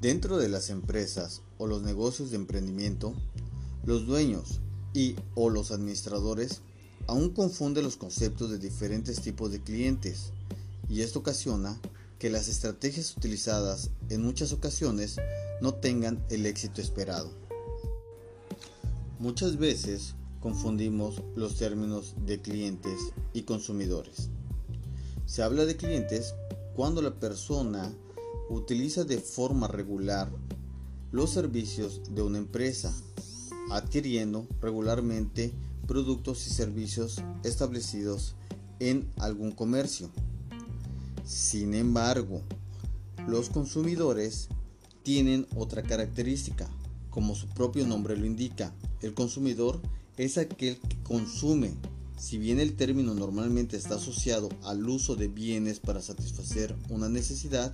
Dentro de las empresas o los negocios de emprendimiento, los dueños y o los administradores aún confunden los conceptos de diferentes tipos de clientes y esto ocasiona que las estrategias utilizadas en muchas ocasiones no tengan el éxito esperado. Muchas veces confundimos los términos de clientes y consumidores. Se habla de clientes cuando la persona utiliza de forma regular los servicios de una empresa, adquiriendo regularmente productos y servicios establecidos en algún comercio. Sin embargo, los consumidores tienen otra característica, como su propio nombre lo indica. El consumidor es aquel que consume. Si bien el término normalmente está asociado al uso de bienes para satisfacer una necesidad,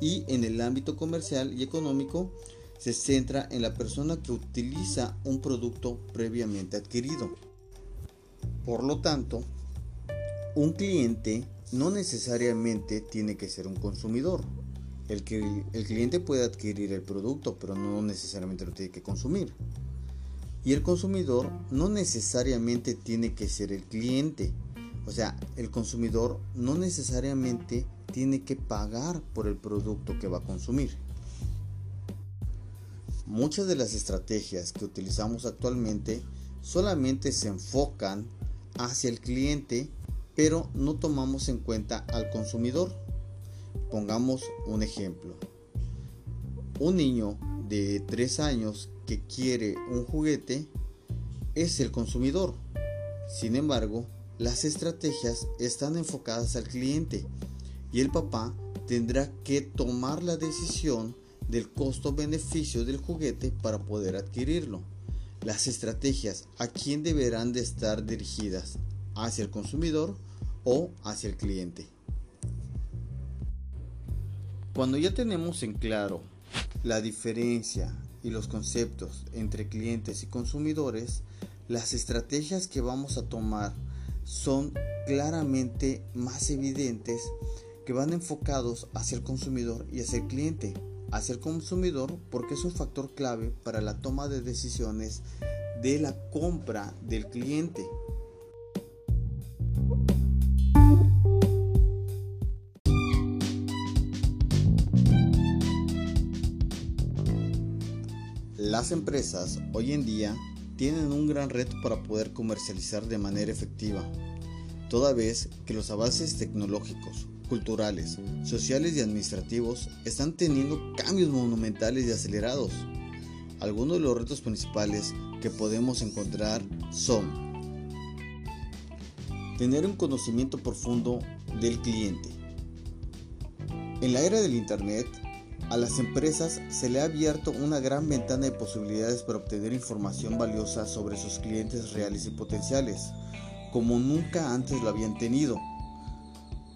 y en el ámbito comercial y económico se centra en la persona que utiliza un producto previamente adquirido. Por lo tanto, un cliente no necesariamente tiene que ser un consumidor. El, cliente puede adquirir el producto, pero no necesariamente lo tiene que consumir. Y el consumidor no necesariamente tiene que ser el cliente. O sea, el consumidor no necesariamente tiene que pagar por el producto que va a consumir. Muchas de las estrategias que utilizamos actualmente solamente se enfocan hacia el cliente, pero no tomamos en cuenta al consumidor. Pongamos un ejemplo. Un niño de 3 años que quiere un juguete es el consumidor. Sin embargo, las estrategias están enfocadas al cliente y el papá tendrá que tomar la decisión del costo-beneficio del juguete para poder adquirirlo. Las estrategias a quién deberán de estar dirigidas, hacia el consumidor o hacia el cliente. Cuando ya tenemos en claro la diferencia y los conceptos entre clientes y consumidores, las estrategias que vamos a tomar son claramente más evidentes que van enfocados hacia el consumidor y hacia el cliente. Hacia el consumidor porque es un factor clave para la toma de decisiones de la compra del cliente. Las empresas hoy en día tienen un gran reto para poder comercializar de manera efectiva, toda vez que los avances tecnológicos, culturales, sociales y administrativos están teniendo cambios monumentales y acelerados. Algunos de los retos principales que podemos encontrar son tener un conocimiento profundo del cliente. En la era del Internet, a las empresas se le ha abierto una gran ventana de posibilidades para obtener información valiosa sobre sus clientes reales y potenciales, como nunca antes lo habían tenido.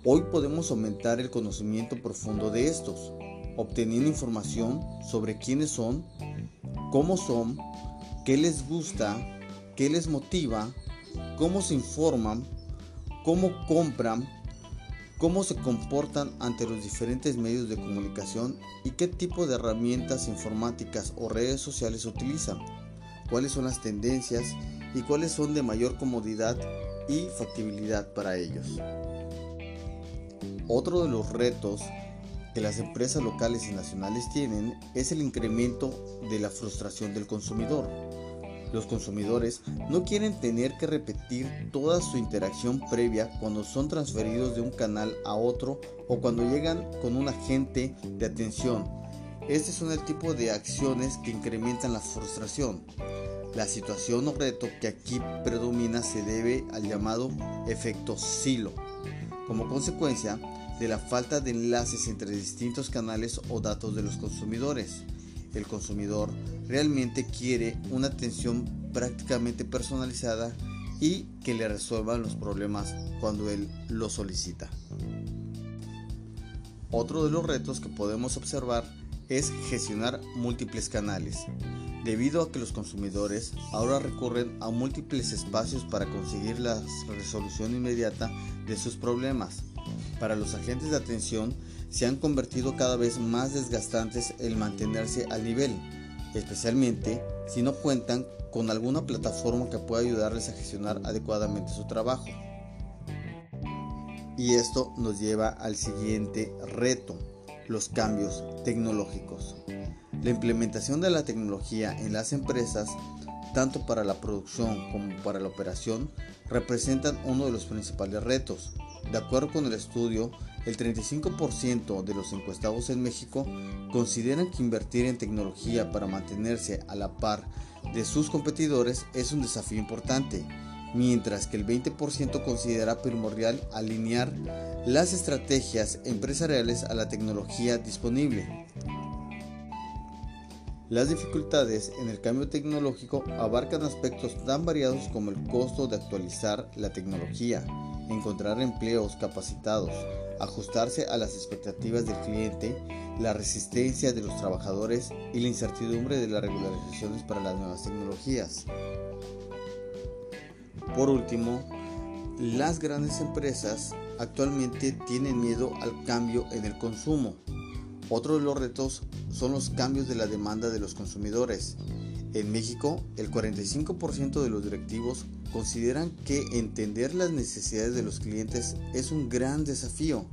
Hoy podemos aumentar el conocimiento profundo de estos, obteniendo información sobre quiénes son, cómo son, qué les gusta, qué les motiva, cómo se informan, cómo compran, cómo se comportan ante los diferentes medios de comunicación y qué tipo de herramientas informáticas o redes sociales utilizan, cuáles son las tendencias y cuáles son de mayor comodidad y factibilidad para ellos. Otro de los retos que las empresas locales y nacionales tienen es el incremento de la frustración del consumidor. Los consumidores no quieren tener que repetir toda su interacción previa cuando son transferidos de un canal a otro o cuando llegan con un agente de atención. Este son el tipo de acciones que incrementan la frustración. La situación o reto que aquí predomina se debe al llamado efecto silo. Como consecuencia, de la falta de enlaces entre distintos canales o datos de los consumidores. El consumidor realmente quiere una atención prácticamente personalizada y que le resuelvan los problemas cuando él lo solicita. Otro de los retos que podemos observar es gestionar múltiples canales, debido a que los consumidores ahora recurren a múltiples espacios para conseguir la resolución inmediata de sus problemas. Para los agentes de atención se han convertido cada vez más desgastantes el mantenerse al nivel, especialmente si no cuentan con alguna plataforma que pueda ayudarles a gestionar adecuadamente su trabajo. Y esto nos lleva al siguiente reto, los cambios tecnológicos. La implementación de la tecnología en las empresas, tanto para la producción como para la operación, representan uno de los principales retos. De acuerdo con el estudio, el 35% de los encuestados en México consideran que invertir en tecnología para mantenerse a la par de sus competidores es un desafío importante, mientras que el 20% considera primordial alinear las estrategias empresariales a la tecnología disponible. Las dificultades en el cambio tecnológico abarcan aspectos tan variados como el costo de actualizar la tecnología, encontrar empleos capacitados, ajustarse a las expectativas del cliente, la resistencia de los trabajadores y la incertidumbre de las regularizaciones para las nuevas tecnologías. Por último, las grandes empresas actualmente tienen miedo al cambio en el consumo. Otro de los retos son los cambios de la demanda de los consumidores. En México, el 45% de los directivos consideran que entender las necesidades de los clientes es un gran desafío,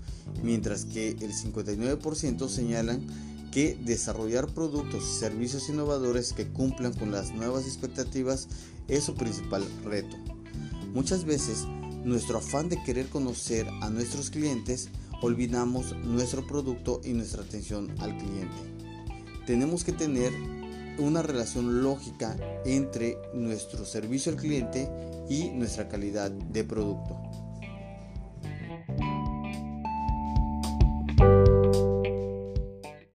mientras que el 59% señalan que desarrollar productos y servicios innovadores que cumplan con las nuevas expectativas es su principal reto. Muchas veces, nuestro afán de querer conocer a nuestros clientes, olvidamos nuestro producto y nuestra atención al cliente. Tenemos que tener una relación lógica entre nuestro servicio al cliente y nuestra calidad de producto.